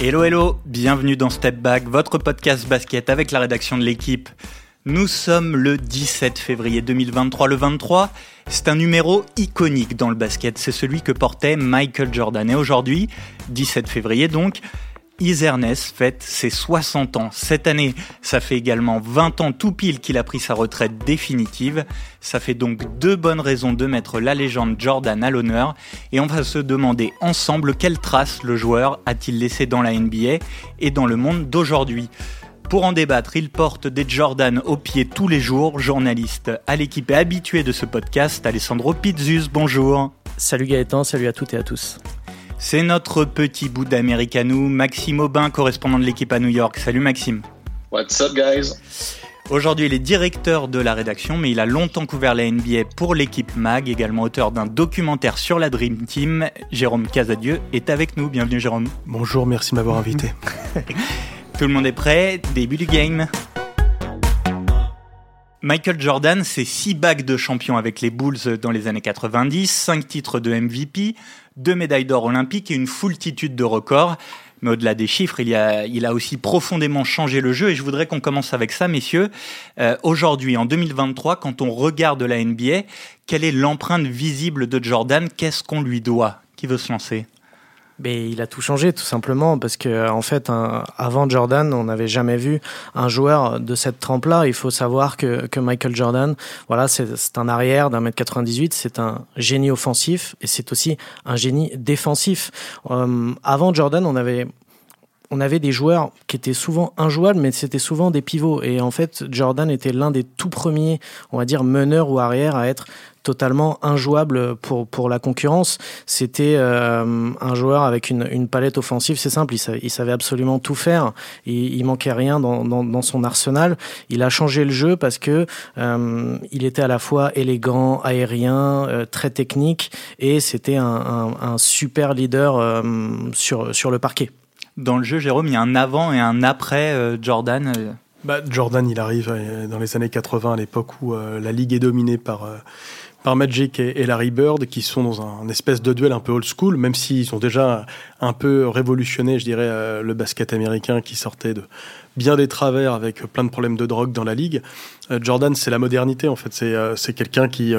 Hello hello, bienvenue dans Step Back, votre podcast basket avec la rédaction de l'équipe. Nous sommes le 17 février 2023. Le 23, c'est un numéro iconique dans le basket. C'est celui que portait Michael Jordan. Et aujourd'hui, 17 février donc, Iserness fête ses 60 ans. Cette année, ça fait également 20 ans tout pile qu'il a pris sa retraite définitive. Ça fait donc deux bonnes raisons de mettre la légende Jordan à l'honneur. Et on va se demander ensemble quelle trace le joueur a-t-il laissé dans la NBA et dans le monde d'aujourd'hui. Pour en débattre, il porte des Jordan au pied tous les jours. Journaliste à l'équipe et habitué de ce podcast, Alessandro Pizzus, bonjour. Salut Gaëtan, salut à toutes et à tous. C'est notre petit bout d'Américanou, Maxime Aubin, correspondant de l'équipe à New York. Salut Maxime. What's up guys? Aujourd'hui, il est directeur de la rédaction, mais il a longtemps couvert la NBA pour l'équipe MAG, également auteur d'un documentaire sur la Dream Team. Jérôme Casadieu est avec nous. Bienvenue Jérôme. Bonjour, merci de m'avoir invité. Tout le monde est prêt Début du game. Michael Jordan, c'est 6 bagues de champion avec les Bulls dans les années 90, 5 titres de MVP, 2 médailles d'or olympiques et une foultitude de records. Mais au-delà des chiffres, il, a, aussi profondément changé le jeu et je voudrais qu'on commence avec ça, messieurs. Euh, Aujourd'hui, en 2023, quand on regarde la NBA, quelle est l'empreinte visible de Jordan? Qu'est-ce qu'on lui doit? Qui veut se lancer? Mais il a tout changé tout simplement parce que en fait avant Jordan on n'avait jamais vu un joueur de cette trempe là il faut savoir que, que Michael Jordan voilà c'est un arrière d'un mètre 98 c'est un génie offensif et c'est aussi un génie défensif euh, avant Jordan on avait on avait des joueurs qui étaient souvent injouables, mais c'était souvent des pivots. Et en fait, Jordan était l'un des tout premiers, on va dire, meneurs ou arrière à être totalement injouable pour, pour la concurrence. C'était euh, un joueur avec une, une palette offensive, c'est simple, il savait, il savait, absolument tout faire, il, il manquait rien dans, dans, dans, son arsenal. Il a changé le jeu parce que euh, il était à la fois élégant, aérien, euh, très technique, et c'était un, un, un, super leader euh, sur, sur le parquet. Dans le jeu, Jérôme, il y a un avant et un après euh, Jordan. Bah, Jordan, il arrive dans les années 80, à l'époque où la ligue est dominée par par Magic et, Larry Bird, qui sont dans un, espèce de duel un peu old school, même s'ils ont déjà un peu révolutionné, je dirais, euh, le basket américain qui sortait de bien des travers avec plein de problèmes de drogue dans la ligue. Euh, Jordan, c'est la modernité, en fait. C'est euh, quelqu'un qui,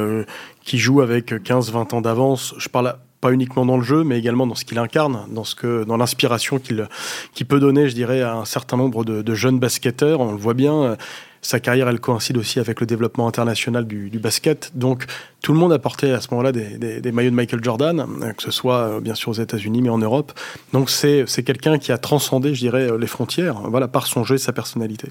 qui joue avec 15-20 ans d'avance. Je parle pas uniquement dans le jeu, mais également dans ce qu'il incarne, dans dans l'inspiration qu'il peut donner, je dirais, à un certain nombre de jeunes basketteurs. On le voit bien. Sa carrière, elle coïncide aussi avec le développement international du, basket. Donc, tout le monde a porté à ce moment-là des, maillots de Michael Jordan, que ce soit euh, bien sûr aux États-Unis, mais en Europe. Donc, c'est quelqu'un qui a transcendé, je dirais, les frontières, voilà, par son jeu et sa personnalité.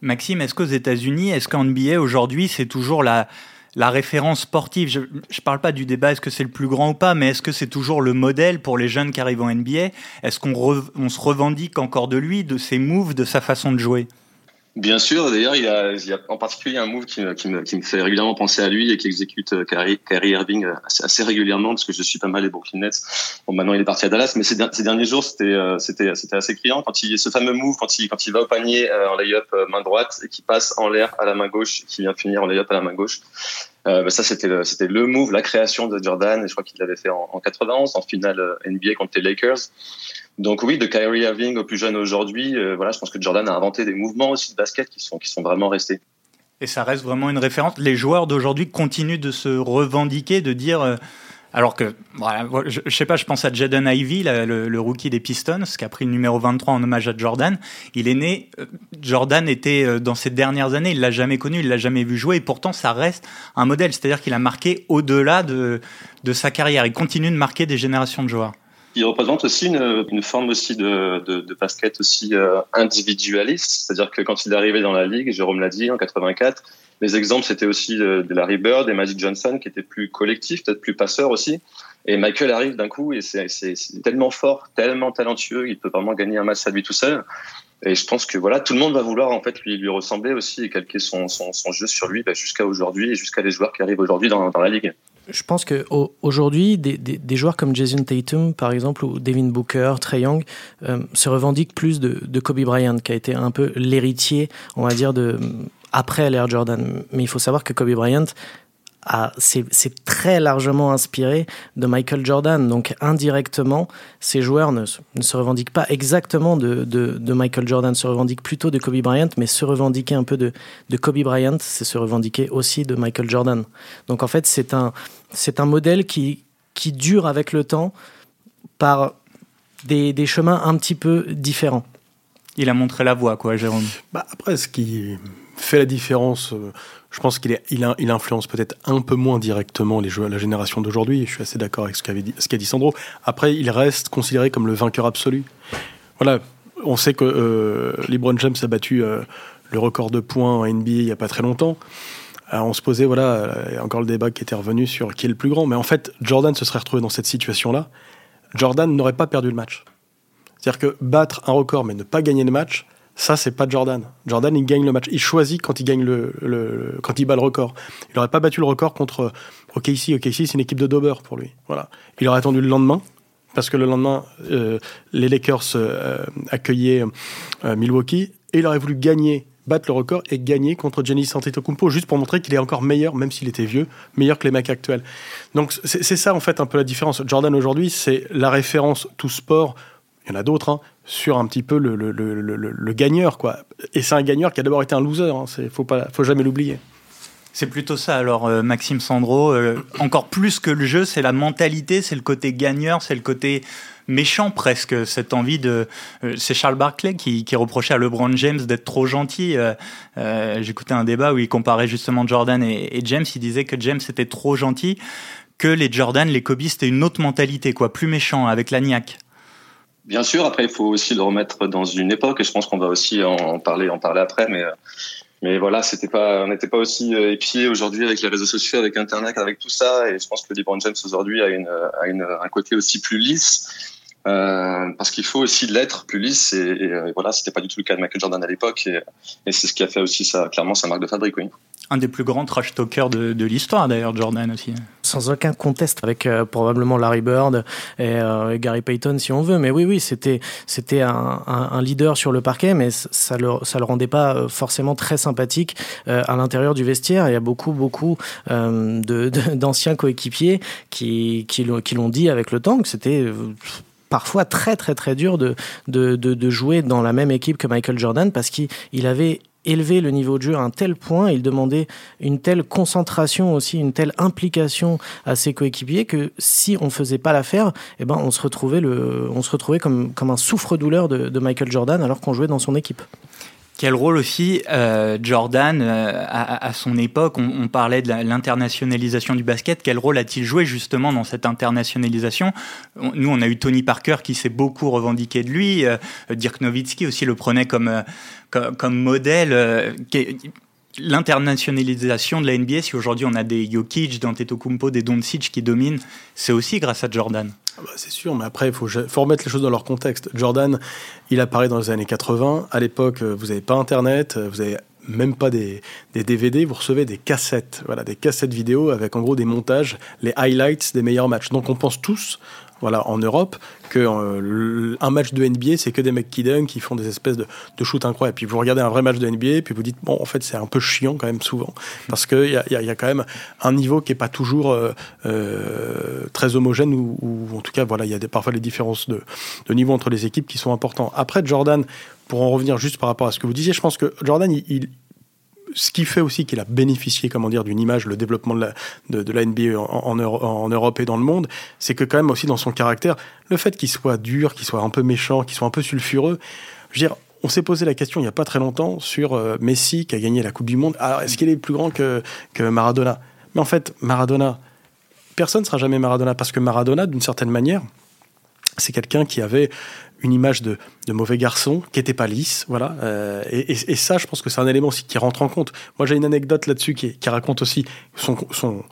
Maxime, est-ce qu'aux États-Unis, est-ce qu'en NBA aujourd'hui, c'est toujours la la référence sportive? Je ne parle pas du débat, est-ce que c'est le plus grand ou pas, mais est-ce que c'est toujours le modèle pour les jeunes qui arrivent en NBA Est-ce qu'on on se revendique encore de lui, de ses moves, de sa façon de jouer? Bien sûr, d'ailleurs, il, il, y a en particulier un move qui me, qui, me, qui me, fait régulièrement penser à lui et qui exécute euh, Kyrie, Irving assez, assez, régulièrement parce que je suis pas mal les Brooklyn Nets. Bon, maintenant il est parti à Dallas, mais ces, derniers jours c'était euh, c'était c'était assez criant quand il ce fameux move quand il quand il va au panier euh, en layup main droite et qui passe en l'air à la main gauche, qui vient finir en layup à la main gauche. Euh, bah ça c'était le, c'était le move, la création de Jordan et je crois qu'il l'avait fait en, en 91 en finale NBA contre les Lakers. Donc oui, de Kyrie Irving au plus jeune aujourd'hui, euh, voilà, je pense que Jordan a inventé des mouvements aussi de basket qui sont qui sont vraiment restés. Et ça reste vraiment une référence. Les joueurs d'aujourd'hui continuent de se revendiquer, de dire. Euh, alors que, voilà, je, sais pas, je pense à Jaden Ivey, le, rookie des Pistons, qui a pris le numéro 23 en hommage à Jordan. Il est né, euh, Jordan était euh, dans ces dernières années, il l'a jamais connu, il l'a jamais vu jouer, et pourtant ça reste un modèle. C'est-à-dire qu'il a marqué au-delà de, de sa carrière. Il continue de marquer des générations de joueurs il représente aussi une, forme aussi de, basket aussi euh, individualiste, c'est-à-dire que quand il est arrivé dans la ligue, Jérôme l'a dit en 84, les exemples c'était aussi de, de, Larry Bird et Magic Johnson qui étaient plus collectifs, peut-être plus passeurs aussi. Et Michael arrive d'un coup et c'est tellement fort, tellement talentueux, il peut vraiment gagner un match à lui tout seul. Et je pense que voilà, tout le monde va vouloir en fait lui, ressembler aussi et calquer son, jeu sur lui bah, jusqu'à aujourd'hui et jusqu'à les joueurs qui arrivent aujourd'hui dans la ligue je pense qu'aujourd'hui, des, des, des, joueurs comme Jason Tatum, par exemple, ou Devin Booker, Trey Young, euh, se revendiquent plus de, de, Kobe Bryant, qui a été un peu l'héritier, on va dire, de après l'ère Jordan. Mais il faut savoir que Kobe Bryant c'est très largement inspiré de Michael Jordan. Donc indirectement, ces joueurs ne, se revendiquent pas exactement de, de, Michael Jordan, se revendiquent plutôt de Kobe Bryant, mais se revendiquer un peu de, de Kobe Bryant, c'est se revendiquer aussi de Michael Jordan. Donc en fait, c'est un, c'est un modèle qui, qui dure avec le temps par des, des chemins un petit peu différents. Il a montré la voie, quoi, Jérôme. Bah après, ce qui fait la différence, euh, je pense qu'il il, il influence peut-être un peu moins directement la génération d'aujourd'hui. Je suis assez d'accord avec ce qu'a dit, Sandro. Après, il reste considéré comme le vainqueur absolu. Voilà, on sait que euh, LeBron James a battu euh, le record de points en NBA il n'y a pas très longtemps. on se posait, voilà, il y a encore le débat qui était revenu sur qui est le plus grand. Mais en fait, Jordan se serait retrouvé dans cette situation-là. Jordan n'aurait pas perdu le match. C'est-à-dire que battre un record mais ne pas gagner le match, ça, c'est pas Jordan. Jordan, il gagne le match. Il choisit quand il gagne le, quand il bat le record. Il n'aurait pas battu le record contre OKC. OKC, c'est une équipe de Dober pour lui. Voilà. Il aurait attendu le lendemain parce que le lendemain, euh, les Lakers euh, accueillaient euh, Milwaukee et il aurait voulu gagner, battre le record et gagner contre Giannis Antetokounmpo juste pour montrer qu'il est encore meilleur, même s'il était vieux, meilleur que les mecs actuels. Donc c'est ça en fait un peu la différence. Jordan aujourd'hui, c'est la référence tout sport il y en a d'autres, hein, sur un petit peu le, le, le, le gagneur. Quoi. Et c'est un gagneur qui a d'abord été un loser, il hein, faut, faut jamais l'oublier. C'est plutôt ça, alors euh, Maxime Sandro. Euh, encore plus que le jeu, c'est la mentalité, c'est le côté gagneur, c'est le côté méchant presque, cette envie de... Euh, c'est Charles Barclay qui, qui, reprochait à LeBron James d'être trop gentil. J'écoutais un débat où il comparait justement Jordan et, et, James, il disait que James était trop gentil, que les Jordan, les Kobe, c'était une autre mentalité, quoi, plus méchant, avec la niaque. Bien sûr, après il faut aussi le remettre dans une époque et je pense qu'on va aussi en parler, en parler après, mais mais voilà, c'était pas, on n'était pas aussi euh, épié aujourd'hui avec les réseaux sociaux, avec Internet, avec tout ça, et je pense que LeBron James aujourd'hui a une, a une, un côté aussi plus lisse. Euh, parce qu'il faut aussi l'être plus lisse et, et, et voilà c'était pas du tout le cas de Michael Jordan à l'époque et, et c'est ce qui a fait aussi ça clairement sa marque de fabrique oui un des plus grands trash talkers de, de l'histoire d'ailleurs, Jordan aussi. Sans aucun conteste, avec euh, probablement Larry Bird euh, et, Gary Payton si on veut. Mais oui, oui, c'était un, leader sur le parquet, mais ça le ça le rendait pas euh, forcément très sympathique à l'intérieur du vestiaire. Il y a beaucoup beaucoup de d'anciens coéquipiers qui qui l'ont dit avec le temps que c'était parfois très très très dur de, de, de, de, jouer dans la même équipe que Michael Jordan parce qu'il avait élever le niveau de jeu à un tel point, il demandait une telle concentration aussi, une telle implication à ses coéquipiers que si on faisait pas l'affaire, eh ben on se retrouvait le, on se retrouvait comme comme un souffre-douleur de, de Michael Jordan alors qu'on jouait dans son équipe. Quel rôle aussi euh, Jordan, euh, à, à, son époque, on, on parlait de l'internationalisation du basket, quel rôle a-t-il joué justement dans cette internationalisation? Nous, on a eu Tony Parker qui s'est beaucoup revendiqué de lui, euh, Dirk Nowitzki aussi le prenait comme, euh, comme, modèle. Euh, l'internationalisation de la NBA, si aujourd'hui on a des Jokic, des Antetokounmpo, des Doncic qui dominent, c'est aussi grâce à Jordan. Ah bah, c'est sûr, mais après, il faut, faut, remettre les choses dans leur contexte. Jordan, il apparaît dans les années 80. À l'époque, euh, vous n'avez pas Internet, euh, vous n'avez même pas des, des, DVD, vous recevez des cassettes, voilà, des cassettes vidéo avec en gros des montages, les highlights des meilleurs matchs. Donc on pense tous voilà, en Europe, que euh, un match de NBA, c'est que des mecs qui dunk, qui font des espèces de, de shoots incroyables. Puis vous regardez un vrai match de NBA, puis vous dites, bon, en fait, c'est un peu chiant quand même souvent, parce qu'il y a, y, y a, quand même un niveau qui est pas toujours euh, euh, très homogène, ou, en tout cas, voilà, il y a des, parfois des différences de, de, niveau entre les équipes qui sont importantes. Après, Jordan, pour en revenir juste par rapport à ce que vous disiez, je pense que Jordan, il ce qui fait aussi qu'il a bénéficié, comment dire, d'une image, le développement de la, NBA en, Europe et dans le monde, c'est que quand même aussi dans son caractère, le fait qu'il soit dur, qu'il soit un peu méchant, qu'il soit un peu sulfureux, je veux dire, on s'est posé la question il n'y a pas très longtemps sur euh, Messi qui a gagné la Coupe du Monde. Alors, est-ce qu'il est plus grand que Maradona? Mais en fait, Maradona, personne ne sera jamais Maradona parce que Maradona, d'une certaine manière, c'est quelqu'un qui avait une image de, de, mauvais garçon qui était pas lisse, voilà. Euh, et, et, ça, je pense que c'est un élément aussi qui rentre en compte. Moi, j'ai une anecdote là-dessus qui, qui, raconte aussi son, son,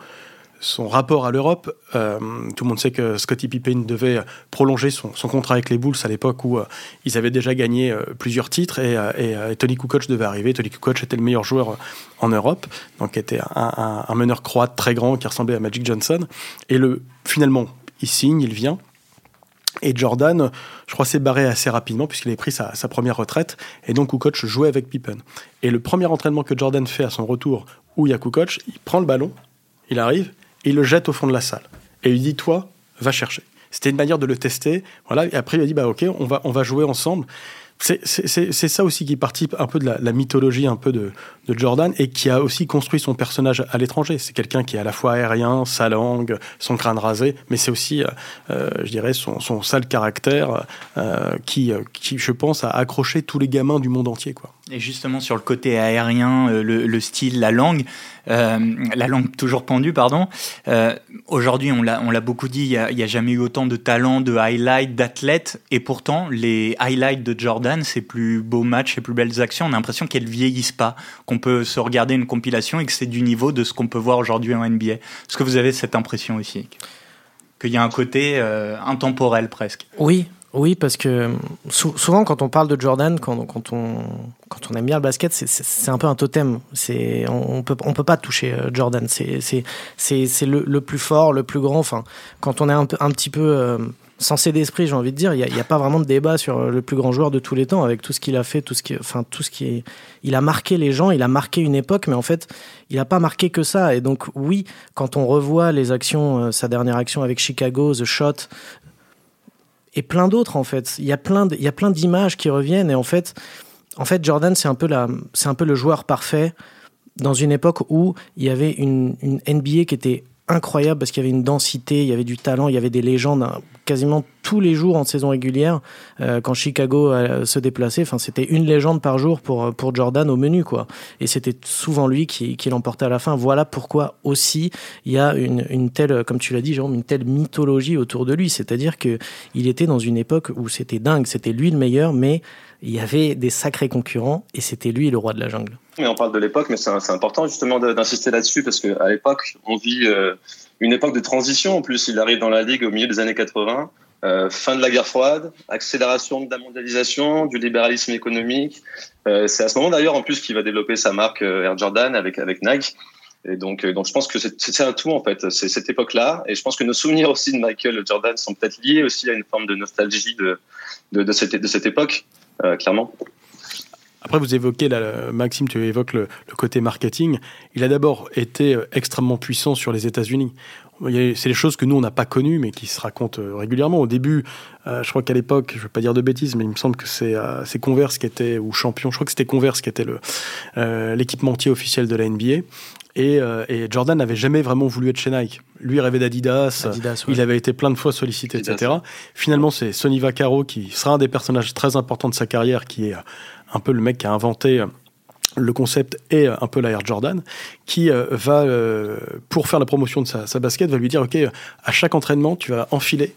son rapport à l'Europe. Euh, tout le monde sait que Scottie Pippen devait prolonger son, son contrat avec les Bulls à l'époque où euh, ils avaient déjà gagné plusieurs titres et, et Tony Kukoc devait arriver. Tony Kukoc était le meilleur joueur en Europe, donc était un, un, un meneur croate très grand qui ressemblait à Magic Johnson. Et le finalement, il signe, il vient. Et Jordan, je crois, s'est barré assez rapidement puisqu'il avait pris sa, sa, première retraite. Et donc, Kukoc jouait avec Pippen. Et le premier entraînement que Jordan fait à son retour, où il y a Kukoc, il prend le ballon, Il arrive il le jette au fond de la salle. Et il dit, toi, va chercher. C'était une manière de le tester. Voilà. Après, il a dit, bah ok, on va, on va jouer ensemble. C'est ça aussi qui participe un peu de la, mythologie un peu de, de, Jordan et qui a aussi construit son personnage à l'étranger. C'est quelqu'un qui est à la fois aérien, sa langue, son crâne rasé, mais c'est aussi, euh, euh, je dirais, son, sale caractère euh, qui, qui, je pense, a accroché tous les gamins du monde entier. Quoi. Et justement sur le côté aérien, le, style, la langue, la langue toujours pendue, pardon. Aujourd'hui, on l'a, beaucoup dit, il n'y a, jamais eu autant de talents, de highlights, d'athlètes, et pourtant les highlights de Jordan, c'est plus beaux matchs, et plus belles actions. On a l'impression qu'elles vieillissent pas, qu'on peut se regarder une compilation et que c'est du niveau de ce qu'on peut voir aujourd'hui en NBA. Est-ce que vous avez cette impression aussi qu'il y a un côté intemporel presque? Oui, oui, parce que souvent quand on parle de Jordan, quand, on, quand on aime bien le basket, c'est un peu un totem. On, on peut, on peut pas toucher euh, Jordan. C'est le, le plus fort, le plus grand. Enfin, quand on est un, petit peu euh, sensé d'esprit, j'ai envie de dire, il n'y a, pas vraiment de débat sur le plus grand joueur de tous les temps avec tout ce qu'il a fait, tout ce qui, enfin tout ce qui est, il a marqué les gens, il a marqué une époque, mais en fait, il n'a pas marqué que ça. Et donc oui, quand on revoit les actions, euh, sa dernière action avec Chicago, The Shot, et plein d'autres en fait. Il y a plein d'images qui reviennent et en fait en fait Jordan c'est un peu c'est un peu le joueur parfait dans une époque où il y avait une NBA qui était incroyable parce qu'il y avait une densité, il y avait du talent, il y avait des légendes hein, quasiment tous les jours en saison régulière. Euh, quand Chicago euh, se déplaçait, enfin c'était une légende par jour pour pour Jordan au menu quoi. Et c'était souvent lui qui, qui l'emportait à la fin. Voilà pourquoi aussi il y a une, une telle, comme tu l'as dit Jérôme, une telle mythologie autour de lui. C'est-à-dire que il était dans une époque où c'était dingue, c'était lui le meilleur, mais il y avait des sacrés concurrents et c'était lui le roi de la jungle. Mais on parle de l'époque, mais c'est important justement d'insister là-dessus parce qu'à l'époque, on vit euh, une époque de transition. En plus, il arrive dans la ligue au milieu des années 80, euh, fin de la guerre froide, accélération de la mondialisation, du libéralisme économique. Euh, c'est à ce moment d'ailleurs en plus qu'il va développer sa marque Air Jordan avec avec Nike. Et donc, donc je pense que c'est un tout en fait, c'est cette époque-là. Et je pense que nos souvenirs aussi de Michael Jordan sont peut-être liés aussi à une forme de nostalgie de, de, cette, de cette époque. Euh, clairement. Après, vous évoquez, là, Maxime, tu évoques le, côté marketing. Il a d'abord été euh, extrêmement puissant sur les États-Unis. C'est des choses que nous, on n'a pas connues, mais qui se racontent euh, régulièrement. Au début, je crois qu'à l'époque, je ne veux pas dire de bêtises, mais il me semble que c'est Converse qui était, ou Champion, je crois que c'était Converse qui était l'équipementier officiel de la NBA. Et, et Jordan n'avait jamais vraiment voulu être chez Nike. Lui rêvait d'Adidas, il avait été plein de fois sollicité, etc. Finalement, c'est Sonny Vaccaro qui sera un des personnages très importants de sa carrière, qui est un peu le mec qui a inventé le concept et un peu l'Air Jordan, qui euh, va, euh, pour faire la promotion de sa, basket, va lui dire, OK, à chaque entraînement, tu vas enfiler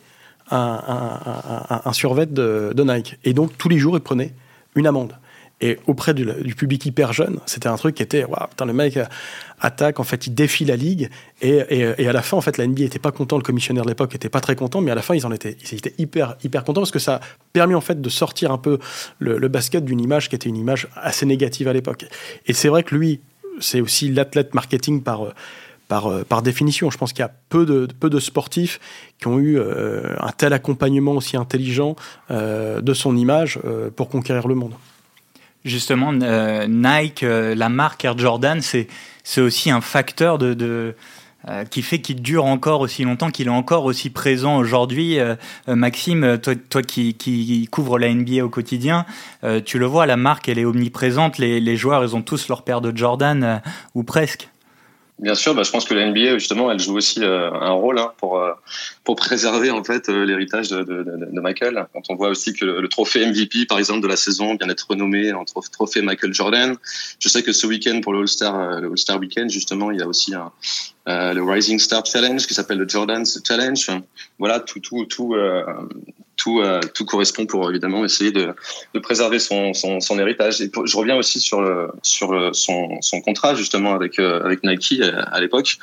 un, un, survêt de, de, Nike. Et donc, tous les jours, il prenait une amende. Et auprès du, public hyper jeune, c'était un truc qui était, waouh, putain, le mec attaque, en fait, il défie la ligue. Et, et, et à la fin, en fait, la NBA était pas content, le commissionnaire de l'époque était pas très content, mais à la fin, ils en étaient, ils étaient hyper, hyper contents parce que ça a permis, en fait, de sortir un peu le, basket d'une image qui était une image assez négative à l'époque. Et c'est vrai que lui, c'est aussi l'athlète marketing par, par, par définition. Je pense qu'il y a peu de, peu de sportifs qui ont eu euh, un tel accompagnement aussi intelligent euh, de son image euh, pour conquérir le monde justement, euh, Nike, euh, la marque Air Jordan, c'est aussi un facteur de, euh, qui fait qu'il dure encore aussi longtemps, qu'il est encore aussi présent aujourd'hui. Maxime, toi, toi qui, qui couvre la NBA au quotidien, tu le vois, la marque, elle est omniprésente. Les, les joueurs, ils ont tous leur paire de Jordan, ou presque. Bien sûr, bah, je pense que la NBA justement, elle joue aussi euh, un rôle hein, pour euh, pour préserver en fait euh, l'héritage de, de, de, Michael. Quand on voit aussi que le, trophée MVP, par exemple, de la saison vient d'être renommé en trophée Michael Jordan. Je sais que ce week-end pour le All-Star, le All-Star Weekend, justement, il y a aussi un, le Rising Star Challenge qui s'appelle le Jordan's Challenge. Voilà, tout tout tout tout, euh, tout correspond pour évidemment essayer de, préserver son, héritage. Et je reviens aussi sur, son, contrat justement avec, euh, Nike euh, à, l'époque.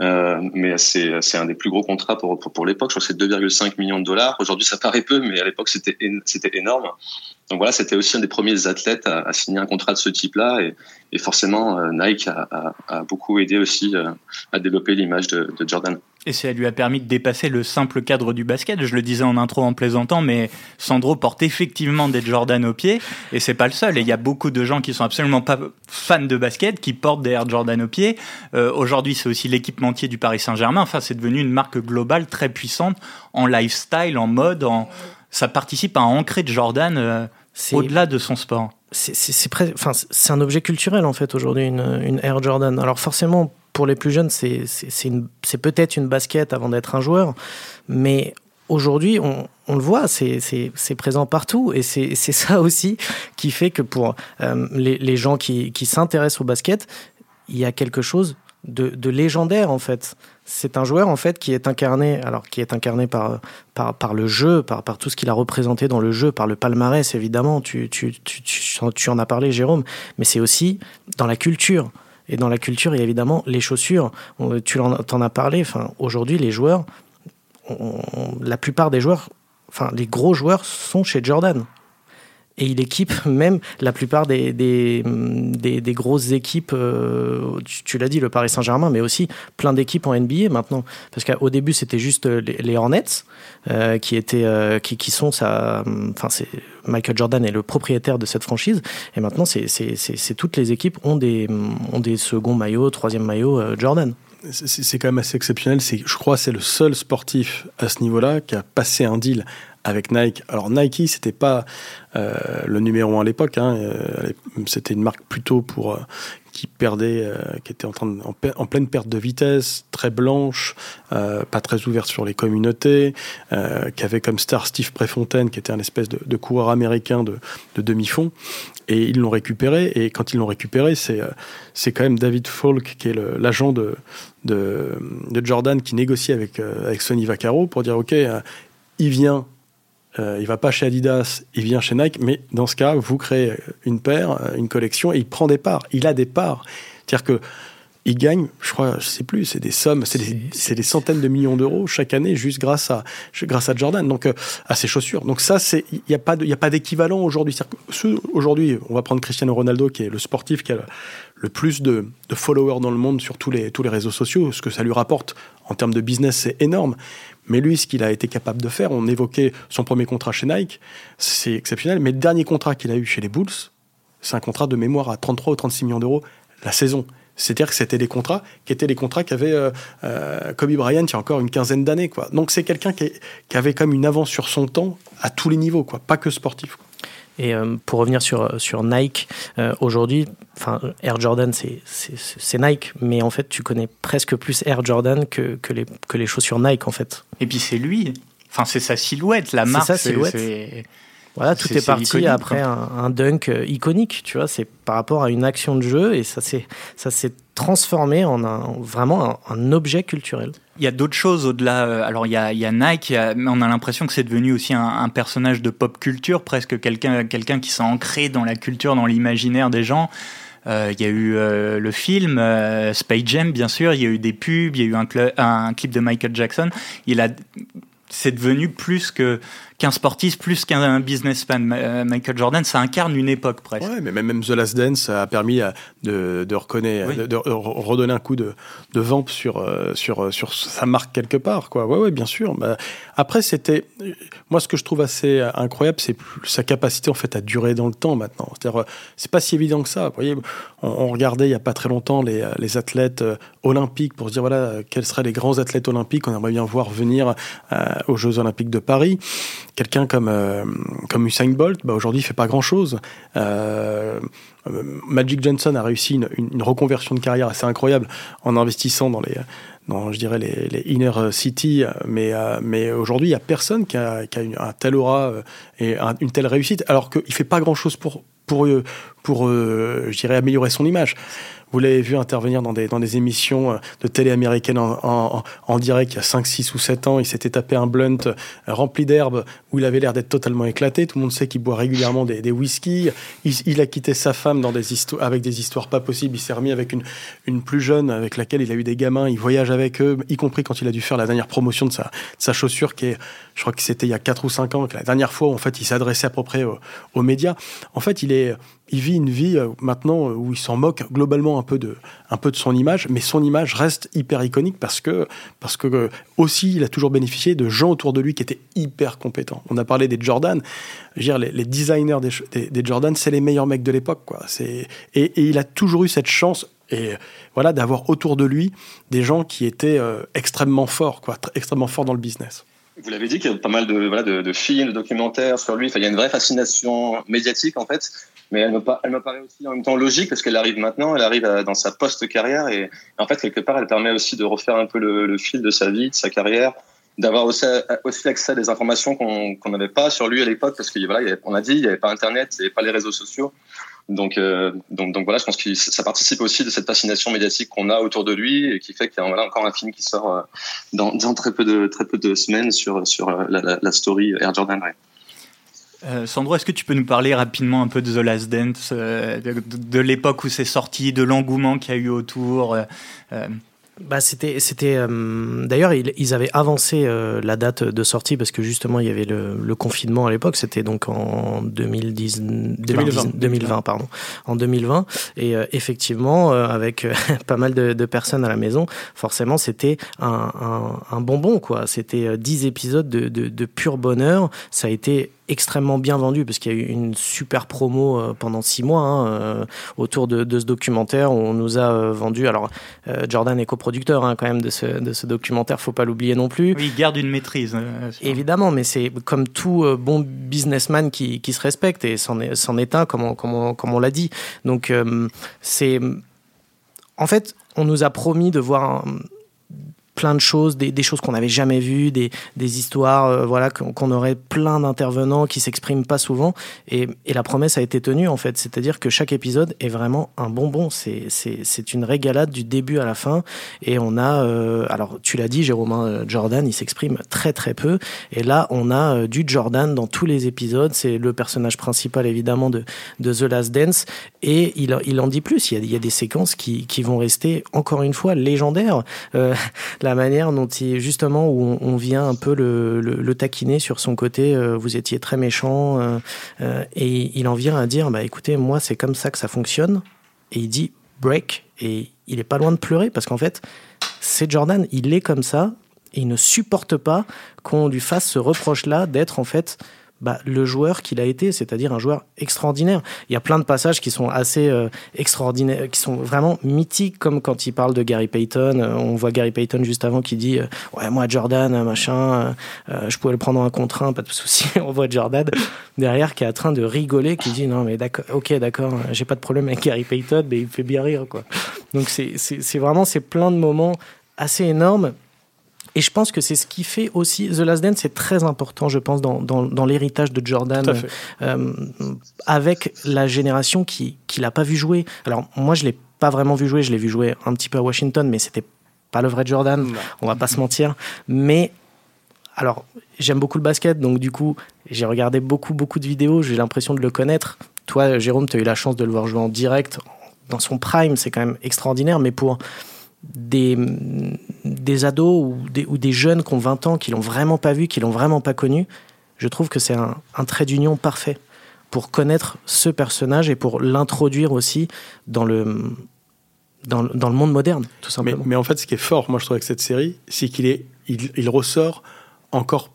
Mais c'est, un des plus gros contrats pour, l'époque. Je crois que c'est 2,5 millions de dollars. Aujourd'hui, ça paraît peu, mais à l'époque, c'était, énorme. Donc voilà, c'était aussi un des premiers athlètes à, signer un contrat de ce type-là. Et, forcément, Nike a, beaucoup aidé aussi à développer l'image de Jordan. Et ça lui a permis de dépasser le simple cadre du basket. Je le disais en intro en plaisantant, mais Sandro porte effectivement des Jordan au pied. Et c'est pas le seul. Et il y a beaucoup de gens qui sont absolument pas fans de basket qui portent des Air Jordan au pied. Euh, Aujourd'hui, c'est aussi l'équipementier du Paris Saint-Germain. Enfin, c'est devenu une marque globale très puissante en lifestyle, en mode. En... Ça participe à ancrer de Jordan euh, au-delà de son sport. C'est enfin, un objet culturel en fait aujourd'hui, une, une Air Jordan. Alors forcément, pour les plus jeunes, c'est peut-être une basket avant d'être un joueur, mais aujourd'hui, on, le voit, c'est présent partout. Et c'est ça aussi qui fait que pour euh, les, gens qui, s'intéressent au basket, il y a quelque chose de, légendaire en fait. C'est un joueur en fait qui est incarné, alors qui est incarné par, le jeu, par, tout ce qu'il a représenté dans le jeu, par le palmarès évidemment, tu en as parlé Jérôme, mais c'est aussi dans la culture. Et dans la culture, il y a évidemment les chaussures. Tu en as parlé. Aujourd'hui, les joueurs, la plupart des joueurs, enfin, les gros joueurs sont chez Jordan et il équipe même la plupart des, des, grosses équipes, euh, tu, l'as dit, le Paris Saint-Germain, mais aussi plein d'équipes en NBA maintenant. Parce qu'au début, c'était juste les, Hornets, euh, qui, étaient, euh, qui, sont. Enfin, c'est Michael Jordan est le propriétaire de cette franchise, et maintenant, c'est toutes les équipes ont des, ont des seconds maillots, troisième maillot Jordan c'est quand même assez exceptionnel. Je crois c'est le seul sportif à ce niveau-là qui a passé un deal avec Nike. Alors Nike, c'était pas euh, le numéro un à l'époque. Hein. Euh, c'était une marque plutôt pour euh, qui perdait, qui était en, train en, pleine perte de vitesse, très blanche, pas très ouverte sur les communautés, qui avait comme star Steve Prefontaine, qui était un espèce de, coureur américain de, demi-fond. Et ils l'ont récupéré. Et quand ils l'ont récupéré, c'est c'est quand même David Falk, qui est l'agent de, de, Jordan, qui négocie avec, avec Sony Vaccaro pour dire, OK, il vient euh, il va pas chez Adidas, il vient chez Nike, mais dans ce cas, vous créez une paire, euh, une collection, et il prend des parts. Il a des parts. C'est-à-dire que il gagne, je crois, je sais plus, c'est des sommes, c'est des, des, centaines de millions d'euros chaque année juste grâce à, grâce à Jordan, donc euh, à ses chaussures. Donc ça, c'est, il n'y a pas, a pas d'équivalent aujourd'hui. Aujourd'hui, on va prendre Cristiano Ronaldo, qui est le sportif qui a le, plus de, de, followers dans le monde sur tous les, tous les réseaux sociaux. Ce que ça lui rapporte en termes de business, c'est énorme. Mais lui, ce qu'il a été capable de faire, on évoquait son premier contrat chez Nike, c'est exceptionnel. Mais le dernier contrat qu'il a eu chez les Bulls, c'est un contrat de mémoire à 33 ou 36 millions d'euros la saison. C'est-à-dire que c'était des contrats qui étaient les contrats qu'avait euh, euh, Kobe Bryant il y a encore une quinzaine d'années. Quoi. Donc c'est quelqu'un qui, avait comme une avance sur son temps à tous les niveaux, quoi, pas que sportif. Et euh, pour revenir sur, sur Nike, aujourd'hui, enfin Air Jordan, c'est Nike, mais en fait, tu connais presque plus Air Jordan que, que, les, que les chaussures Nike, en fait. Et puis c'est lui. Enfin, c'est sa silhouette, la marque. C'est sa silhouette. Voilà, tout est, parti après un, dunk euh, iconique, tu vois. C'est par rapport à une action de jeu et ça s'est ça s'est transformé en un, vraiment un, objet culturel. Il y a d'autres choses au-delà. Euh, alors il y a, il y a Nike, mais on a l'impression que c'est devenu aussi un, personnage de pop culture, presque quelqu'un quelqu'un qui s'est ancré dans la culture, dans l'imaginaire des gens. Euh, il y a eu le film Space Jam, bien sûr. Il y a eu des pubs. Il y a eu un, un clip de Michael Jackson. Il a c'est devenu plus que qu'un sportif, plus qu'un businessman. Euh, Michael Jordan, ça incarne une époque presque. Ouais, mais même The Last Dance a permis euh, de, de reconnaître, de, redonner un coup de, de vamp sur, euh, sur, sur sa marque quelque part. Quoi. Ouais, ouais, bien sûr. Bah, après, c'était. Moi, ce que je trouve assez incroyable, c'est sa capacité en fait à durer dans le temps maintenant. C'est-à-dire, c'est pas si évident que ça. Vous voyez, on, regardait il y a pas très longtemps les, les athlètes olympiques pour se dire voilà, quels seraient les grands athlètes olympiques qu'on aimerait bien voir venir aux Jeux Olympiques de Paris quelqu'un comme, euh, comme Usain Bolt, bah aujourd'hui, il fait pas grand-chose. Euh, Magic Johnson a réussi une, reconversion de carrière assez incroyable en investissant dans les, dans, je dirais, les, inner city, mais, euh, mais aujourd'hui, il y a personne qui a, qui a une, un tel aura et une telle réussite, alors qu'il fait pas grand-chose pour, pour, pour je dirais, améliorer son image. Vous l'avez vu intervenir dans des, dans des émissions euh, de télé américaines en, en, direct il y a 5, 6 ou 7 ans. Il s'était tapé un blunt euh, rempli d'herbe où il avait l'air d'être totalement éclaté. Tout le monde sait qu'il boit régulièrement des, des whisky. Il, a quitté sa femme dans des avec des histoires pas possibles. Il s'est remis avec une, une plus jeune avec laquelle il a eu des gamins. Il voyage avec eux, y compris quand il a dû faire la dernière promotion de sa, sa chaussure qui est, je crois que c'était il y a 4 ou 5 ans, la dernière fois où en fait il s'adressait à peu près aux, aux médias. En fait, il est, il vit une vie euh, maintenant où il s'en moque globalement un peu de, un peu de son image, mais son image reste hyper iconique parce que, parce que euh, aussi, il a toujours bénéficié de gens autour de lui qui étaient hyper compétents. On a parlé des Jordan. Je les, designers des, des, Jordan, c'est les meilleurs mecs de l'époque, quoi. Et, il a toujours eu cette chance, et voilà, d'avoir autour de lui des gens qui étaient euh, extrêmement forts, quoi, extrêmement forts dans le business. Vous l'avez dit qu'il y a pas mal de, voilà, de, de, films, de documentaires sur lui. Enfin, il y a une vraie fascination médiatique, en fait mais elle me, elle me paraît aussi en même temps logique parce qu'elle arrive maintenant, elle arrive dans sa post-carrière et en fait quelque part elle permet aussi de refaire un peu le, fil de sa vie, de sa carrière, d'avoir aussi, aussi, accès à des informations qu'on n'avait pas sur lui à l'époque parce qu'on voilà, on a dit il n'y avait pas Internet, il n'y avait pas les réseaux sociaux. Donc, euh, donc, donc voilà, je pense que ça participe aussi de cette fascination médiatique qu'on a autour de lui et qui fait qu'il y a encore un film qui sort euh, dans, très peu de très peu de semaines sur sur euh, la, story Air Jordan. Euh, Sandro, est-ce que tu peux nous parler rapidement un peu de The Last Dance, de, l'époque où c'est sorti, de l'engouement qu'il y a eu autour bah, c'était, c'était. Euh, d'ailleurs, ils, avaient avancé euh, la date de sortie parce que justement, il y avait le, confinement à l'époque. C'était donc en 2010, 2020. 2020, pardon, en 2020. Et euh, effectivement, avec pas mal de, personnes à la maison, forcément, c'était un, un, bonbon, quoi. C'était 10 épisodes de, de, de pur bonheur. Ça a été extrêmement bien vendu parce qu'il y a eu une super promo euh, pendant six mois hein, euh, autour de, ce documentaire où on nous a euh, vendu. Alors, Jordan est coproducteur hein, quand même de ce, de ce documentaire, faut pas l'oublier non plus. Oui, il garde une maîtrise. Évidemment, mais c'est comme tout bon businessman qui, qui se respecte et c'en est, est, un, comme on, comme on, comme on l'a dit. Donc, c'est. En fait, on nous a promis de voir un, plein de choses, des, choses qu'on n'avait jamais vues, des, histoires, euh, voilà, qu'on aurait plein d'intervenants qui s'expriment pas souvent. Et, la promesse a été tenue, en fait. C'est-à-dire que chaque épisode est vraiment un bonbon. C'est une régalade du début à la fin. Et on a, euh, alors tu l'as dit, Jérôme hein, Jordan, il s'exprime très très peu. Et là, on a euh, du Jordan dans tous les épisodes. C'est le personnage principal, évidemment, de, de The Last Dance. Et il, il en dit plus. Il y a, il y a des séquences qui, qui vont rester, encore une fois, légendaires la manière dont il, justement, où on, vient un peu le, taquiner sur son côté, euh, vous étiez très méchant, euh, euh, et il en vient à dire, bah écoutez, moi c'est comme ça que ça fonctionne, et il dit break, et il est pas loin de pleurer, parce qu'en fait, c'est Jordan, il est comme ça, et il ne supporte pas qu'on lui fasse ce reproche-là d'être en fait bah, le joueur qu'il a été, c'est-à-dire un joueur extraordinaire. Il y a plein de passages qui sont assez euh, extraordinaires, qui sont vraiment mythiques, comme quand il parle de Gary Payton. Euh, on voit Gary Payton juste avant qui dit euh, Ouais, moi, Jordan, machin, je pouvais le prendre en un contre un, pas de souci. on voit Jordan derrière qui est en train de rigoler, qui dit Non, mais d'accord, ok, d'accord, j'ai pas de problème avec Gary Payton, mais il me fait bien rire, quoi. Donc, c'est vraiment, c'est plein de moments assez énormes et je pense que c'est ce qui fait aussi The Last Dance, c'est très important, je pense, dans, dans, dans l'héritage de Jordan, euh, avec la génération qui qui l'a pas vu jouer. Alors moi, je l'ai pas vraiment vu jouer, je l'ai vu jouer un petit peu à Washington, mais c'était pas le vrai Jordan. On va pas se mentir. Mais alors, j'aime beaucoup le basket, donc du coup, j'ai regardé beaucoup beaucoup de vidéos. J'ai l'impression de le connaître. Toi, Jérôme, tu as eu la chance de le voir jouer en direct dans son prime, c'est quand même extraordinaire. Mais pour des, des ados ou des, ou des jeunes qui ont 20 ans, qui l'ont vraiment pas vu, qui l'ont vraiment pas connu, je trouve que c'est un, un, trait d'union parfait pour connaître ce personnage et pour l'introduire aussi dans le, dans, dans, le monde moderne, tout simplement. Mais, mais, en fait, ce qui est fort, moi je trouve, avec cette série, c'est qu'il est, il, il ressort encore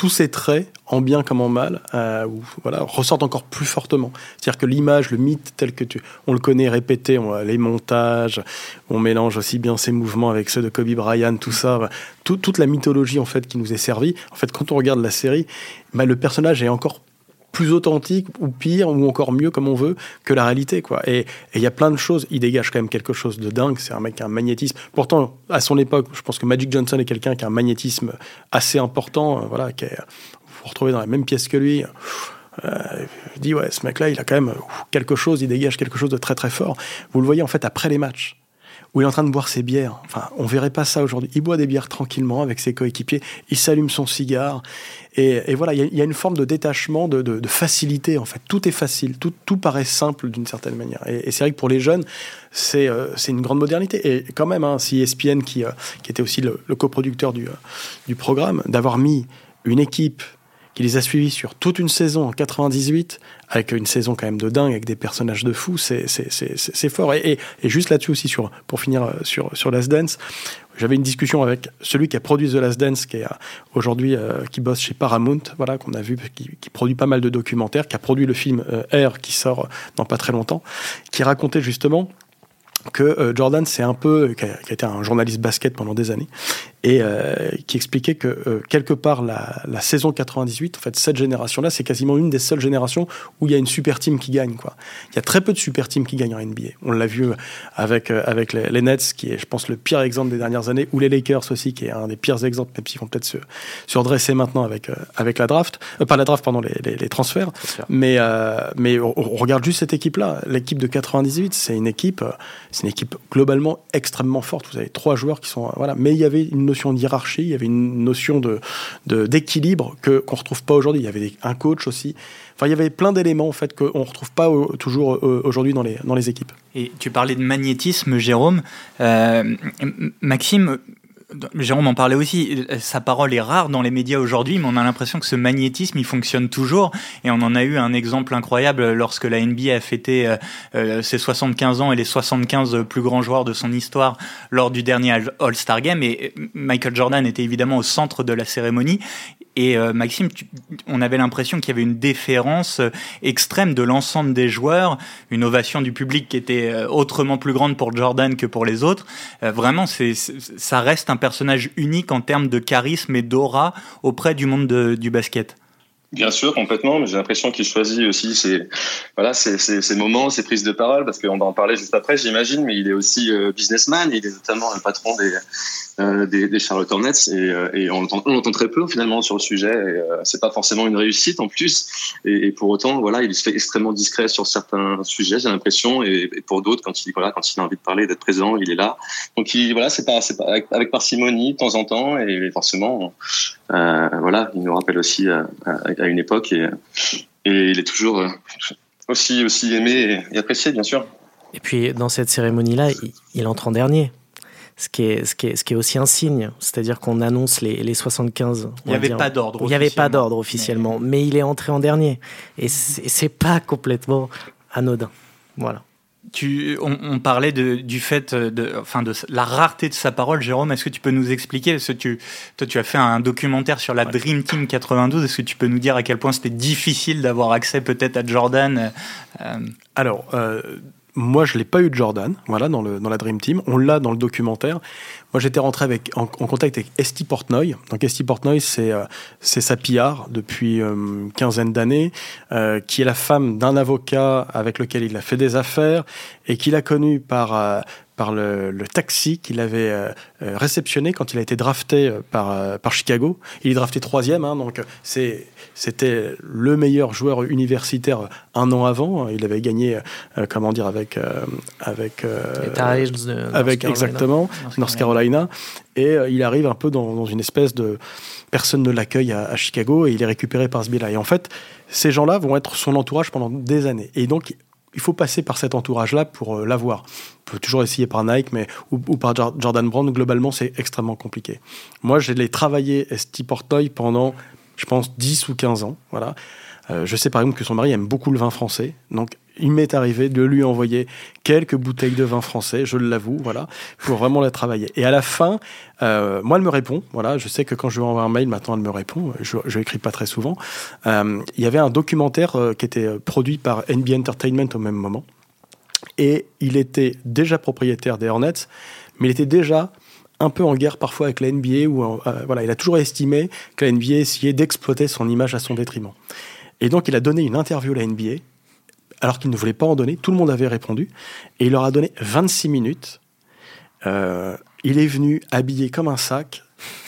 tous ces traits, en bien comme en mal, euh, voilà, ressortent encore plus fortement. C'est-à-dire que l'image, le mythe tel que tu, on le connaît répété, on, les montages, on mélange aussi bien ses mouvements avec ceux de Kobe Bryant, tout ça, toute la mythologie en fait qui nous est servie. En fait, quand on regarde la série, bah, le personnage est encore plus authentique ou pire ou encore mieux comme on veut que la réalité quoi. Et il y a plein de choses. Il dégage quand même quelque chose de dingue. C'est un mec qui a un magnétisme. Pourtant à son époque je pense que Magic Johnson est quelqu'un qui a un magnétisme assez important euh, voilà qui est, vous retrouvez dans la même pièce que lui. Euh, je dis ouais ce mec là il a quand même quelque chose il dégage quelque chose de très très fort. Vous le voyez en fait après les matchs où il est en train de boire ses bières. Enfin, on verrait pas ça aujourd'hui. Il boit des bières tranquillement avec ses coéquipiers, il s'allume son cigare, et, voilà, il y, a une forme de détachement, de, facilité en fait. Tout est facile, tout, tout paraît simple d'une certaine manière. Et, c'est vrai que pour les jeunes, c'est euh, une grande modernité. Et quand même, hein, si ESPN, qui, euh, qui était aussi le, coproducteur du, euh, du programme, d'avoir mis une équipe qui les a suivis sur toute une saison en 98, avec une saison quand même de dingue, avec des personnages de fous, c'est fort. Et, et, juste là-dessus aussi, sur, pour finir euh, sur, sur Last Dance, j'avais une discussion avec celui qui a produit The Last Dance, qui est euh, aujourd'hui euh, qui bosse chez Paramount, voilà qu'on a vu, qui, produit pas mal de documentaires, qui a produit le film Air qui sort dans pas très longtemps, qui racontait justement que euh, Jordan, c'est un peu, qui a, été un journaliste basket pendant des années, et euh, qui expliquait que euh, quelque part la, la, saison 98, en fait cette génération-là, c'est quasiment une des seules générations où il y a une super team qui gagne. Quoi. Il y a très peu de super teams qui gagnent en NBA. On l'a vu avec avec les, Nets, qui est, je pense, le pire exemple des dernières années, ou les Lakers aussi, qui est un des pires exemples, même s'ils vont peut-être se, se redresser maintenant avec avec la draft, pas la draft, les, les, les transferts. Mais mais on, on, regarde juste cette équipe-là, l'équipe de 98, c'est une équipe c'est une équipe globalement extrêmement forte. Vous avez trois joueurs qui sont voilà, mais il y avait une notion de hiérarchie, il y avait une notion de d'équilibre que qu'on retrouve pas aujourd'hui. Il y avait un coach aussi. Enfin, il y avait plein d'éléments en fait qu'on retrouve pas toujours euh, aujourd'hui dans les dans les équipes. Et tu parlais de magnétisme, Jérôme. Euh, Maxime, Jérôme en parlait aussi, sa parole est rare dans les médias aujourd'hui, mais on a l'impression que ce magnétisme, il fonctionne toujours. Et on en a eu un exemple incroyable lorsque la NBA a fêté euh, euh, ses 75 ans et les 75 plus grands joueurs de son histoire lors du dernier All-Star Game. Et Michael Jordan était évidemment au centre de la cérémonie. Et euh, Maxime, on avait l'impression qu'il y avait une déférence euh, extrême de l'ensemble des joueurs, une ovation du public qui était euh, autrement plus grande pour Jordan que pour les autres. vraiment, ça reste un personnage unique en termes de charisme et d'aura auprès du monde du basket. Bien sûr, complètement, mais j'ai l'impression qu'il choisit aussi ses, ses, moments, ses prises de parole, parce qu'on va en parler juste après, j'imagine, mais il est aussi businessman, il est notamment le patron des, euh, des, des, Charlotte Hornets et, euh, on l'entend très peu finalement sur le sujet. Et, euh, c'est pas forcément une réussite en plus. Et, pour autant, voilà, il se fait extrêmement discret sur certains sujets, j'ai l'impression, et, pour d'autres, quand il voilà, quand il a envie de parler, d'être présent, il est là. Donc il, voilà, c'est pas, pas avec, parcimonie de temps en temps, et forcément, euh, voilà, il nous rappelle aussi à, une époque et, il est toujours aussi aussi aimé et apprécié, bien sûr. Et puis dans cette cérémonie-là, il, il entre en dernier ce qui est, ce qui est, ce qui est aussi un signe, c'est-à-dire qu'on annonce les, les 75. Il n'y avait pas d'ordre. Il n'y avait pas d'ordre officiellement, mais... il est entré en dernier. Et c'est pas complètement anodin. Voilà. Tu, on, parlait de, du fait de, enfin de la rareté de sa parole, Jérôme. Est-ce que tu peux nous expliquer? Parce que tu, toi, tu as fait un documentaire sur la Dream Team 92. Est-ce que tu peux nous dire à quel point c'était difficile d'avoir accès peut-être à Jordan euh... Alors, euh, moi, je l'ai pas eu de Jordan, voilà, dans, le, dans la Dream Team. On l'a dans le documentaire. Moi, j'étais rentré avec, en, contact avec Esti Portnoy. Donc, Esti Portnoy, c'est euh, sa PR depuis euh, une quinzaine d'années, euh, qui est la femme d'un avocat avec lequel il a fait des affaires et qu'il a connu par par le, taxi qu'il avait euh, euh, réceptionné quand il a été drafté euh, par, par Chicago. Il est drafté troisième, hein, donc c'est, c'était le meilleur joueur universitaire un an avant. Il avait gagné, comment dire, avec avec avec exactement North Carolina. Et il arrive un peu dans, une espèce de personne ne l'accueille à, à, Chicago et il est récupéré par ce biais-là. Et en fait, ces gens-là vont être son entourage pendant des années. Et donc il faut passer par cet entourage-là pour euh, l'avoir. On peut toujours essayer par Nike mais, ou, par Jordan Brand. Globalement, c'est extrêmement compliqué. Moi, j'ai travaillé Esti Portoy pendant, je pense, 10 ou 15 ans. Voilà. Euh, je sais par exemple que son mari aime beaucoup le vin français. Donc, il m'est arrivé de lui envoyer quelques bouteilles de vin français, je l'avoue, voilà, pour vraiment la travailler. Et à la fin, euh, moi, elle me répond. Voilà, je sais que quand je lui envoie un mail, maintenant, elle me répond. Je, je écris pas très souvent. Euh, il y avait un documentaire euh, qui était produit par NB Entertainment au même moment, et il était déjà propriétaire des Hornets, mais il était déjà un peu en guerre parfois avec la NBA, où voilà, il a toujours estimé que la NBA essayait d'exploiter son image à son détriment. Et donc, il a donné une interview à la NBA alors qu'il ne voulait pas en donner. Tout le monde avait répondu. Et il leur a donné 26 minutes. Euh, il est venu habillé comme un sac.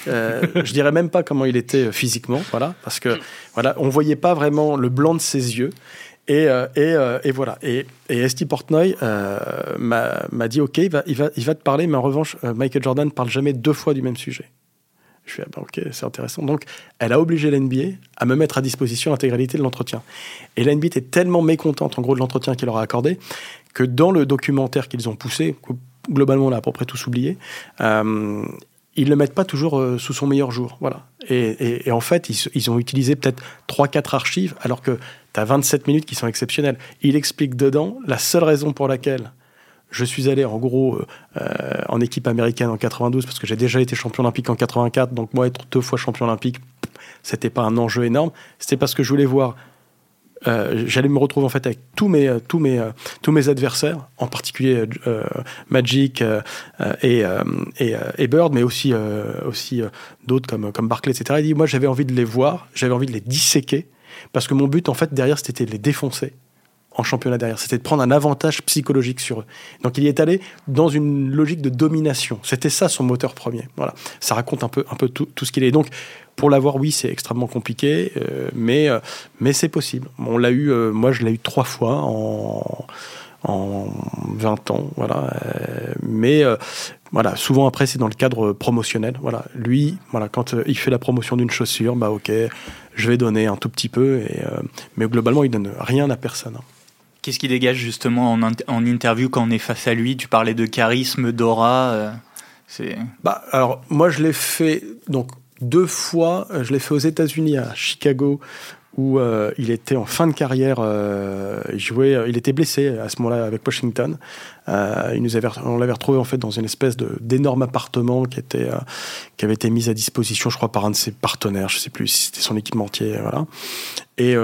Euh, je dirais même pas comment il était physiquement, voilà, parce que voilà, on voyait pas vraiment le blanc de ses yeux. Et, euh, et, voilà. Et, et Portnoy m'a dit OK, il va, il, va, il va te parler, mais en revanche, Michael Jordan ne parle jamais deux fois du même sujet. Je suis ah bah, ok, c'est intéressant. Donc, elle a obligé l'NBA à me mettre à disposition l'intégralité de l'entretien. Et l'NBA était tellement mécontente, en gros, de l'entretien qu'elle leur a accordé, que dans le documentaire qu'ils ont poussé, globalement, on a à peu près tous oublié, euh, ils le mettent pas toujours euh, sous son meilleur jour. Voilà. Et, en fait, ils, ont utilisé peut-être 3-4 archives, alors que tu as 27 minutes qui sont exceptionnelles. Il explique dedans la seule raison pour laquelle je suis allé en gros euh, en équipe américaine en 92 parce que j'ai déjà été champion olympique en 84 donc moi être deux fois champion olympique c'était pas un enjeu énorme. C'était parce que je voulais voir euh, j'allais me retrouver en fait avec tous mes tous mes tous mes adversaires, en particulier euh, Magic euh, et, et, et, Bird, mais aussi aussi d'autres comme comme Barclay, etc. Il dit moi j'avais envie de les voir, j'avais envie de les disséquer parce que mon but en fait derrière c'était de les défoncer en championnat derrière. C'était de prendre un avantage psychologique sur eux. Donc il y est allé dans une logique de domination. C'était ça son moteur premier. Voilà. Ça raconte un peu, un peu tout, ce qu'il est. Donc pour l'avoir, oui, c'est extrêmement compliqué, euh, mais, euh, mais c'est possible. On l'a eu, euh, moi je l'ai eu trois fois en, en 20 ans, voilà. mais voilà, souvent après c'est dans le cadre promotionnel. Voilà, lui, voilà, quand il fait la promotion d'une chaussure, bah ok, je vais donner un tout petit peu, mais globalement il donne rien à personne. Qu'est-ce qui dégage justement en, interview quand on est face à lui? Tu parlais de charisme, d'aura. c'est. Bah alors moi je l'ai fait donc deux fois. Euh, je l'ai fait aux États-Unis, à Chicago, où euh, il était en fin de carrière. Euh, il jouait, il était blessé à ce moment-là avec Washington. il nous avait, on l'avait retrouvé en fait dans une espèce d'énorme appartement qui était qui avait été mis à disposition, je crois, par un de ses partenaires. Je sais plus si c'était son équipementier, voilà. Et,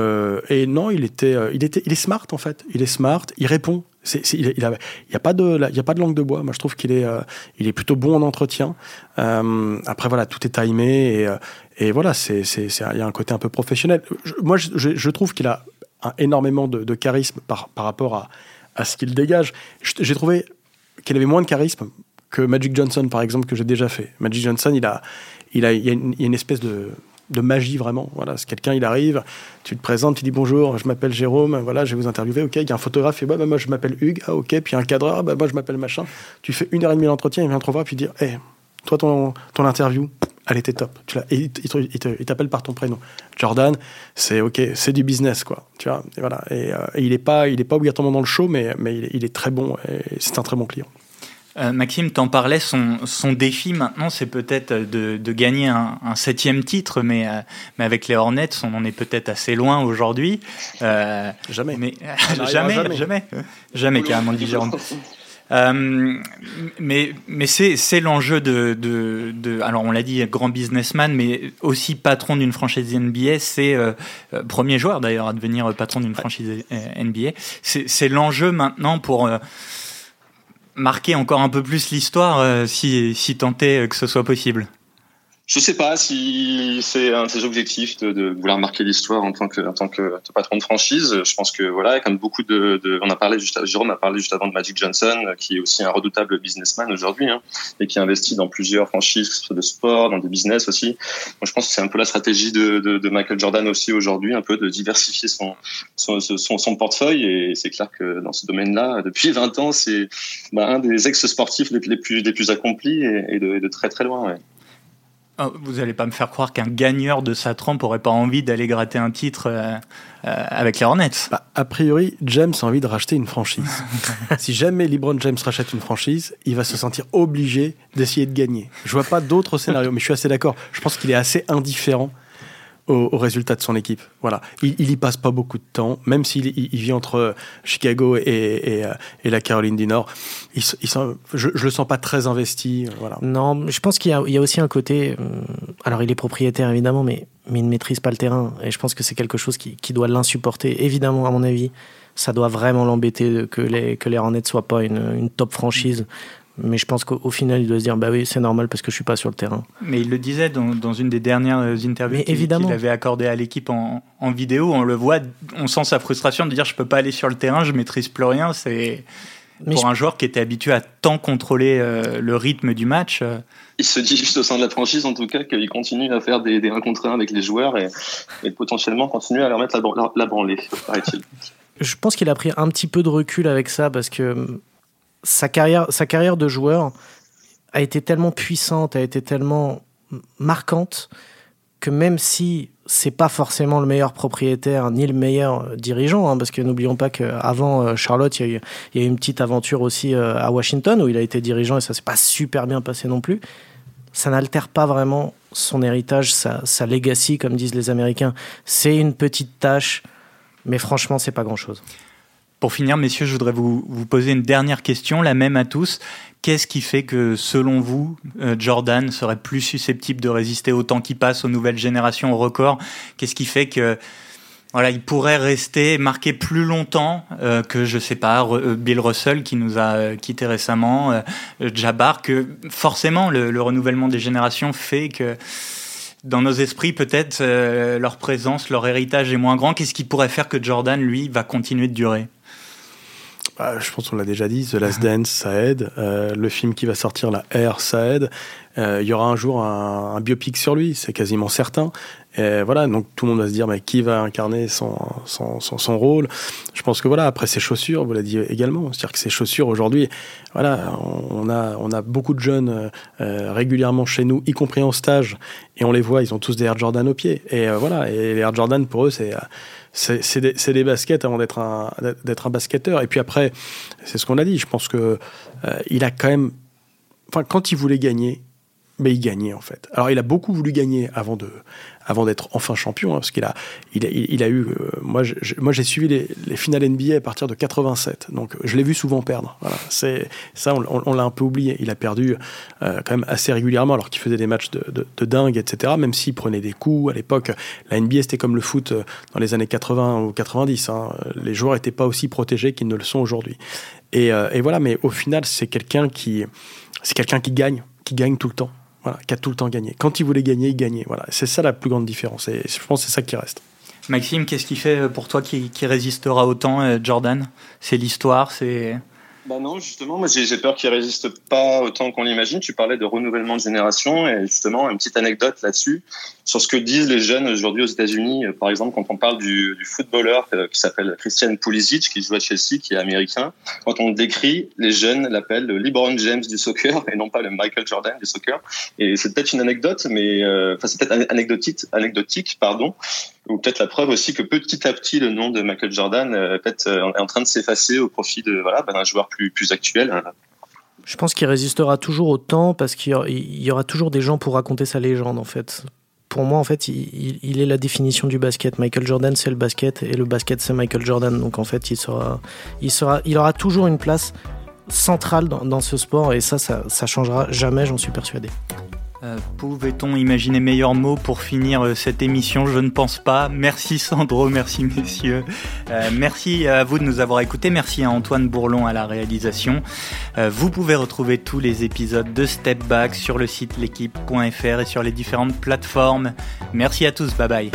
et non, il était, il était, il est smart en fait. Il est smart. Il répond il n'y a, a, pas de, il a langue de bois. Moi, je trouve qu'il est, euh, il est plutôt bon en entretien. Euh, après, voilà, tout est timé et, euh, et voilà, c'est, il y a un côté un peu professionnel. moi, je, trouve qu'il a énormément de, charisme par, par rapport à, à ce qu'il dégage. J'ai trouvé qu'il avait moins de charisme que Magic Johnson, par exemple, que j'ai déjà fait. Magic Johnson, il a, il a, il y a une espèce de, de magie vraiment. Voilà, c'est quelqu'un, il arrive, tu te présentes, tu dis bonjour, je m'appelle Jérôme, voilà, je vais vous interviewer, ok, il y a un photographe, et bah, moi je m'appelle Hugues, ah ok, puis un cadreur, bah, moi je m'appelle machin. Tu fais une heure et demie d'entretien, il vient te revoir, puis dire, hé, toi ton, ton interview, elle était top. Tu il t'appelle par ton prénom. Jordan, c'est ok, c'est du business quoi. Tu vois, et voilà. Et, euh, il est pas, il est pas obligatoirement dans le show, mais, mais il, il est très bon et c'est un très bon client. Euh, Maxime, t'en parlais, son, son, défi maintenant, c'est peut-être de, de, gagner un, un, septième titre, mais, euh, mais avec les Hornets, on en est peut-être assez loin aujourd'hui. Euh, jamais. Mais, jamais, jamais, jamais, jamais, carrément, dit Jérôme. Euh, mais mais c'est l'enjeu de, de, de, alors on l'a dit grand businessman mais aussi patron d'une franchise NBA c'est euh, premier joueur d'ailleurs à devenir patron d'une franchise NBA c'est l'enjeu maintenant pour marquer encore un peu plus l'histoire euh, si, si tant est que ce soit possible je sais pas si c'est un de ses objectifs de, de vouloir marquer l'histoire en tant que en tant que patron de franchise. Je pense que voilà, comme beaucoup de, de on a parlé juste, Jérôme a parlé juste avant de Magic Johnson, qui est aussi un redoutable businessman aujourd'hui hein, et qui investit dans plusieurs franchises, de sport, dans des business aussi. Moi, je pense que c'est un peu la stratégie de, de, de Michael Jordan aussi aujourd'hui, un peu de diversifier son son, son, son portefeuille. Et c'est clair que dans ce domaine-là, depuis 20 ans, c'est bah, un des ex-sportifs les, plus les plus accomplis et, et, de, de, très très loin. Ouais. Oh, vous n'allez pas me faire croire qu'un gagneur de sa trempe aurait pas envie d'aller gratter un titre euh, euh, avec les Hornets. Bah, a priori, James a envie de racheter une franchise. si jamais LeBron James rachète une franchise, il va se sentir obligé d'essayer de gagner. Je vois pas d'autres scénarios, mais je suis assez d'accord. Je pense qu'il est assez indifférent au, au, résultat de son équipe. Voilà, il, il y passe pas beaucoup de temps, même s'il il, vit entre Chicago euh, et, la Caroline du Nord. Je, je le sens pas très investi. Euh, voilà. Non, je pense qu'il y, a aussi un côté. Euh, alors, il est propriétaire évidemment, mais, mais il ne maîtrise pas le terrain. Et je pense que c'est quelque chose qui, doit l'insupporter. Évidemment, à mon avis, ça doit vraiment l'embêter que les que les Hornets soient pas une top franchise. Mais je pense qu'au final, il doit se dire bah oui, c'est normal parce que je suis pas sur le terrain. Mais il le disait dans, dans une des dernières interviews qu'il avait accordé à l'équipe en, en, vidéo. On le voit, on sent sa frustration de dire je peux pas aller sur le terrain, je maîtrise plus rien. C'est pour un joueur qui était habitué à tant contrôler euh, le rythme du match. Euh. Il se dit juste au sein de la franchise, en tout cas, qu'il continue à faire des, des 1 contre 1 avec les joueurs et, et potentiellement continuer à leur mettre la, la, la branlée, paraît-il. Je pense qu'il a pris un petit peu de recul avec ça parce que sa carrière, sa carrière de joueur a été tellement puissante, a été tellement marquante que même si c'est pas forcément le meilleur propriétaire ni le meilleur dirigeant, hein, parce que n'oublions pas qu'avant euh, Charlotte, il y, a eu, une petite aventure aussi euh, à Washington où il a été dirigeant et ça s'est pas super bien passé non plus. ça n'altère pas vraiment son héritage, sa, sa legacy, comme disent les Américains. C'est une petite tâche, mais franchement, c'est pas grand-chose. Pour finir, messieurs, je voudrais vous, poser une dernière question, la même à tous. Qu'est-ce qui fait que, selon vous, euh, Jordan serait plus susceptible de résister au temps qui passe, aux nouvelles générations, au record? Qu'est-ce qui fait que voilà, il pourrait rester marqué plus longtemps euh, que je sais pas euh, Bill Russell qui nous a quitté récemment, Jabbar que forcément le, le, renouvellement des générations fait que dans nos esprits peut-être leur présence, leur héritage est moins grand. Qu'est-ce qui pourrait faire que Jordan lui va continuer de durer? Bah, je pense qu'on l'a déjà dit, The Last Dance, ça aide. Euh, le film qui va sortir, la Air, ça aide. Il y aura un jour un biopic sur lui, c'est quasiment certain. Et voilà, donc tout le monde va se dire, mais qui va incarner son, son, son, rôle? Je pense que voilà, après ses chaussures, vous l'avez dit également, c'est-à-dire que ses chaussures aujourd'hui, voilà, on a, on a beaucoup de jeunes euh, régulièrement chez nous, y compris en stage, et on les voit, ils ont tous des Air Jordan au pied. Et euh, voilà, et les Air Jordan pour eux, c'est c'est des, des, baskets avant d'être un, un basketteur. Et puis après, c'est ce qu'on a dit. Je pense que euh, il a quand même, enfin, quand il voulait gagner, mais il gagnait en fait. Alors il a beaucoup voulu gagner avant de, avant d'être enfin champion, hein, parce qu'il a, il a, eu, euh, moi, je, moi j'ai suivi les, les, finales NBA à partir de 87, donc je l'ai vu souvent perdre. C'est ça, on, l'a un peu oublié. Il a perdu euh, quand même assez régulièrement, alors qu'il faisait des matchs de, dingue, etc. Même s'il prenait des coups à l'époque, la NBA c'était comme le foot euh, dans les années 80 ou 90. Hein. Les joueurs n'étaient pas aussi protégés qu'ils ne le sont aujourd'hui. Et, et voilà, mais au final, c'est quelqu'un qui, c'est quelqu'un qui gagne, qui gagne tout le temps. Qui a tout le temps gagné. Quand il voulait gagner, il gagnait. Voilà, c'est ça la plus grande différence. Et je pense que c'est ça qui reste. Maxime, qu'est-ce qui fait pour toi qui, qui résistera autant, euh, Jordan? C'est l'histoire, c'est bah non, justement, moi j'ai peur qu'il résiste pas autant qu'on l'imagine. Tu parlais de renouvellement de génération et justement une petite anecdote là-dessus sur ce que disent les jeunes aujourd'hui aux États-Unis. Par exemple, quand on parle du, du footballeur qui s'appelle Christian Pulisic, qui joue à Chelsea, qui est américain, quand on le décrit, les jeunes l'appellent le LeBron James du soccer et non pas le Michael Jordan du soccer. Et c'est peut-être une anecdote, mais euh, enfin c'est peut-être anecdotique, anecdotique, pardon ou peut-être la preuve aussi que petit à petit le nom de Michael Jordan euh, peut-être euh, est en train de s'effacer au profit de voilà d'un joueur plus actuel. Je pense qu'il résistera toujours au temps parce qu'il y aura toujours des gens pour raconter sa légende en fait. Pour moi, en fait, il, est la définition du basket. Michael Jordan, c'est le basket, et le basket, c'est Michael Jordan. Donc, en fait, il sera, il sera, il aura toujours une place centrale dans, ce sport, et ça, ça changera jamais, j'en suis persuadé. Euh, Pouvait-on imaginer meilleur mot pour finir euh, cette émission? Je ne pense pas. Merci Sandro, merci messieurs. Euh, merci à vous de nous avoir écoutés. Merci à Antoine Bourlon à la réalisation. Vous pouvez retrouver tous les épisodes de Step Back sur le site l'équipe.fr et sur les différentes plateformes. Merci à tous. Bye bye.